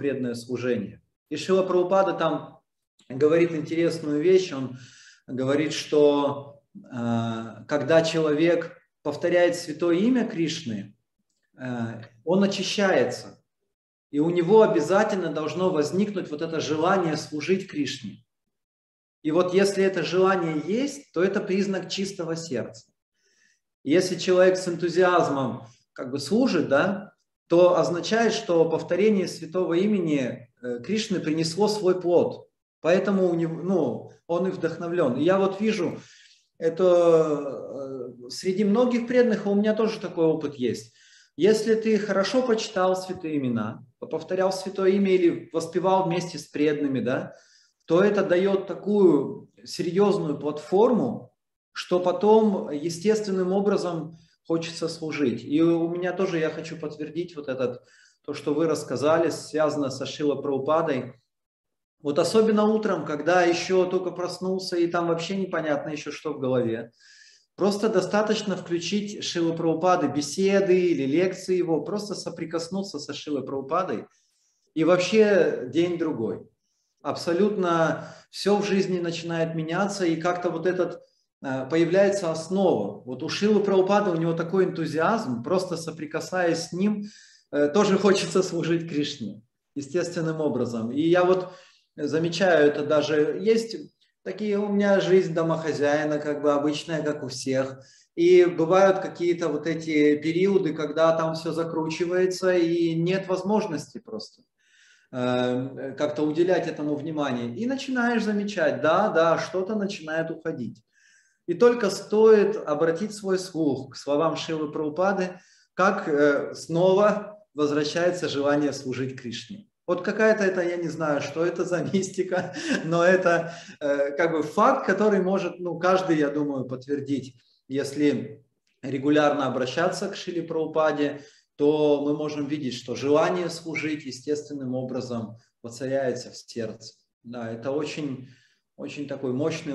преданное служение. И Шила Прабхупада там говорит интересную вещь, он говорит, что э, когда человек повторяет святое имя Кришны, э, он очищается. И у него обязательно должно возникнуть вот это желание служить Кришне. И вот если это желание есть, то это признак чистого сердца. Если человек с энтузиазмом как бы служит, да, то означает, что повторение святого имени э, Кришны принесло свой плод. Поэтому у него, ну, он и вдохновлен. И я вот вижу, это э, среди многих преданных, у меня тоже такой опыт есть. Если ты хорошо почитал святые имена, повторял святое имя или воспевал вместе с преданными, да, то это дает такую серьезную платформу, что потом естественным образом хочется служить. И у меня тоже, я хочу подтвердить вот этот, то, что вы рассказали, связано со Шила Праупадой. Вот особенно утром, когда еще только проснулся, и там вообще непонятно еще, что в голове. Просто достаточно включить Шилы Праупады, беседы или лекции его, просто соприкоснуться со Шилой Праупадой, и вообще день другой. Абсолютно все в жизни начинает меняться, и как-то вот этот появляется основа. Вот у Шилы Праупады у него такой энтузиазм, просто соприкасаясь с ним, э, тоже хочется служить Кришне естественным образом. И я вот замечаю это даже, есть такие у меня жизнь домохозяина, как бы обычная, как у всех. И бывают какие-то вот эти периоды, когда там все закручивается и нет возможности просто э, как-то уделять этому внимание. И начинаешь замечать, да, да, что-то начинает уходить. И только стоит обратить свой слух к словам Шилы Праупады, как э, снова возвращается желание служить Кришне. Вот какая-то это, я не знаю, что это за мистика, но это э, как бы факт, который может, ну, каждый, я думаю, подтвердить. Если регулярно обращаться к Шили Праупаде, то мы можем видеть, что желание служить естественным образом воцаряется в сердце. Да, это очень, очень такой мощный